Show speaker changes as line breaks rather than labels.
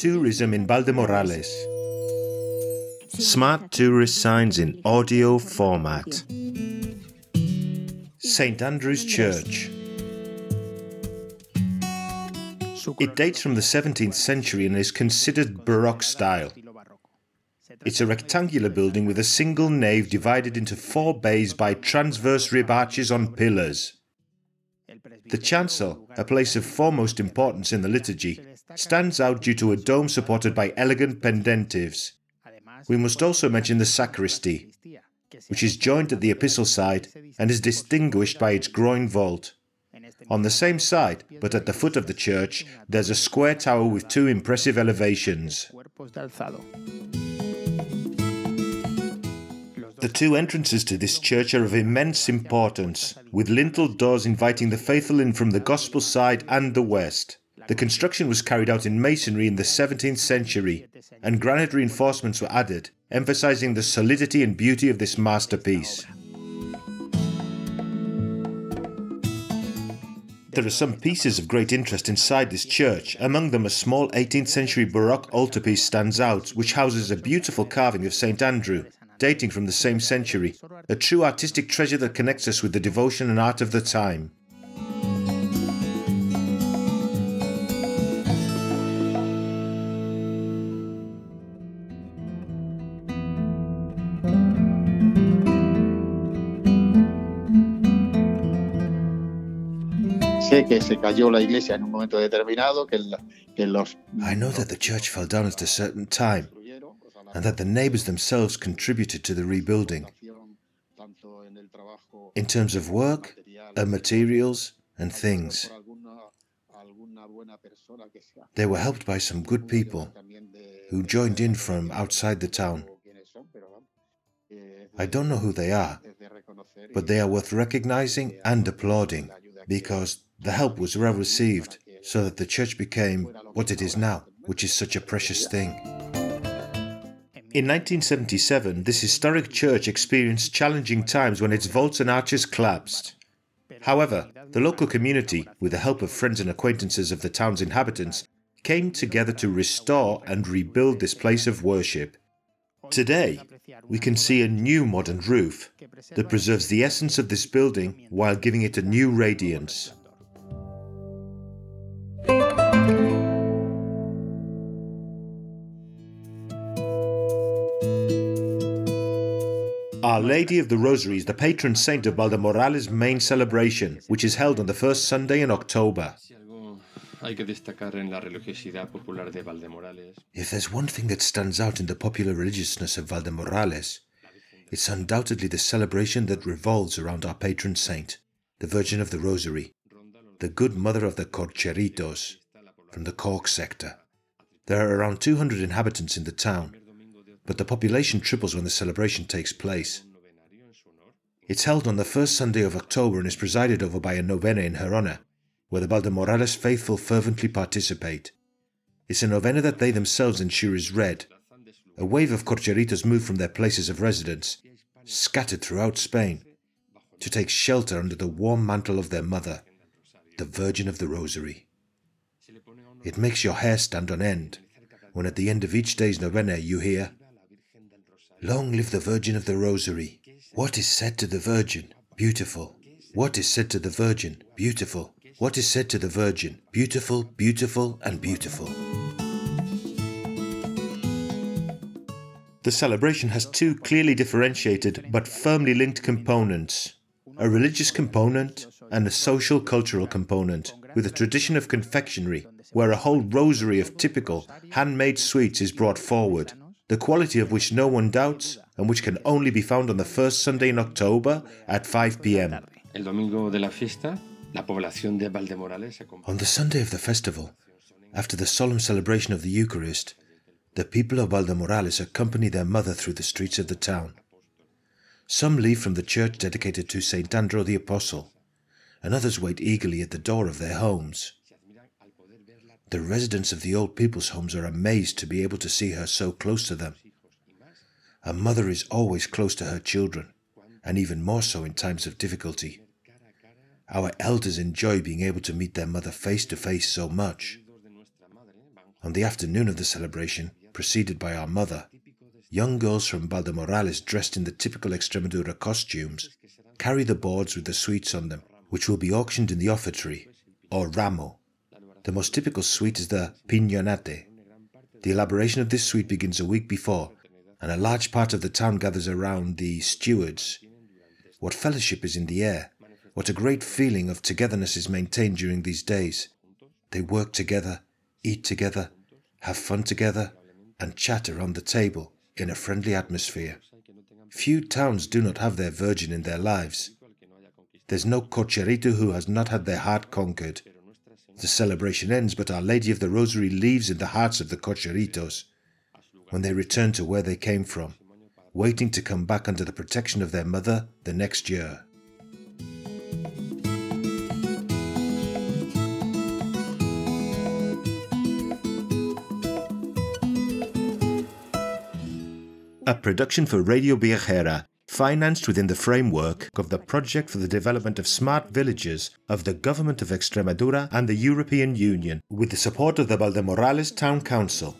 Tourism in Valdemorales. Smart tourist signs in audio format. St. Andrew's Church. It dates from the 17th century and is considered Baroque style. It's a rectangular building with a single nave divided into four bays by transverse rib arches on pillars. The chancel, a place of foremost importance in the liturgy, stands out due to a dome supported by elegant pendentives. We must also mention the sacristy, which is joined at the epistle side and is distinguished by its groin vault. On the same side, but at the foot of the church, there's a square tower with two impressive elevations. The two entrances to this church are of immense importance, with lintel doors inviting the faithful in from the gospel side and the west. The construction was carried out in masonry in the 17th century, and granite reinforcements were added, emphasizing the solidity and beauty of this masterpiece. There are some pieces of great interest inside this church. Among them, a small 18th century Baroque altarpiece stands out, which houses a beautiful carving of St. Andrew, dating from the same century, a true artistic treasure that connects us with the devotion and art of the time.
Que se cayó la iglesia en un momento determinado, que, que los...
I know that the church fell down at a certain time, and that the neighbors themselves contributed to the rebuilding in terms of work and materials and things. They were helped by some good people who joined in from outside the town. I don't know who they are, but they are worth recognizing and applauding because the help was well received so that the church became what it is now, which is such a precious thing. In 1977, this historic church experienced challenging times when its vaults and arches collapsed. However, the local community, with the help of friends and acquaintances of the town's inhabitants, came together to restore and rebuild this place of worship. Today, we can see a new modern roof that preserves the essence of this building while giving it a new radiance. Our Lady of the Rosary is the patron saint of Valdemorales' main celebration, which is held on the first Sunday in October. If there's one thing that stands out in the popular religiousness of Valdemorales, it's undoubtedly the celebration that revolves around our patron saint, the Virgin of the Rosary, the good mother of the Corcheritos, from the Cork sector. There are around 200 inhabitants in the town, but the population triples when the celebration takes place. It's held on the first Sunday of October and is presided over by a novena in her honor, where the Valdemorales faithful fervently participate. It's a novena that they themselves ensure is read. A wave of corcheritos move from their places of residence, scattered throughout Spain, to take shelter under the warm mantle of their mother, the Virgin of the Rosary. It makes your hair stand on end when at the end of each day's novena you hear, Long live the Virgin of the Rosary. What is said to the Virgin? Beautiful. What is said to the Virgin? Beautiful. What is said to the Virgin? Beautiful, beautiful, and beautiful. The celebration has two clearly differentiated but firmly linked components a religious component and a social cultural component, with a tradition of confectionery, where a whole rosary of typical handmade sweets is brought forward, the quality of which no one doubts and which can only be found on the first Sunday in October at 5 p.m. On the Sunday of the festival, after the solemn celebration of the Eucharist, the people of Valdemorales accompany their mother through the streets of the town. Some leave from the church dedicated to St. Andrew the Apostle, and others wait eagerly at the door of their homes. The residents of the old people's homes are amazed to be able to see her so close to them. A mother is always close to her children, and even more so in times of difficulty. Our elders enjoy being able to meet their mother face to face so much. On the afternoon of the celebration, preceded by our mother, young girls from Valdemorales dressed in the typical Extremadura costumes carry the boards with the sweets on them, which will be auctioned in the offertory, or ramo. The most typical sweet is the piñonate. The elaboration of this sweet begins a week before, and a large part of the town gathers around the stewards. What fellowship is in the air! What a great feeling of togetherness is maintained during these days. They work together, eat together, have fun together, and chat around the table in a friendly atmosphere. Few towns do not have their virgin in their lives. There's no cocherito who has not had their heart conquered. The celebration ends, but Our Lady of the Rosary leaves in the hearts of the cocheritos when they return to where they came from, waiting to come back under the protection of their mother the next year. A production for Radio Viajera, financed within the framework of the Project for the Development of Smart Villages of the Government of Extremadura and the European Union, with the support of the Valdemorales Town Council.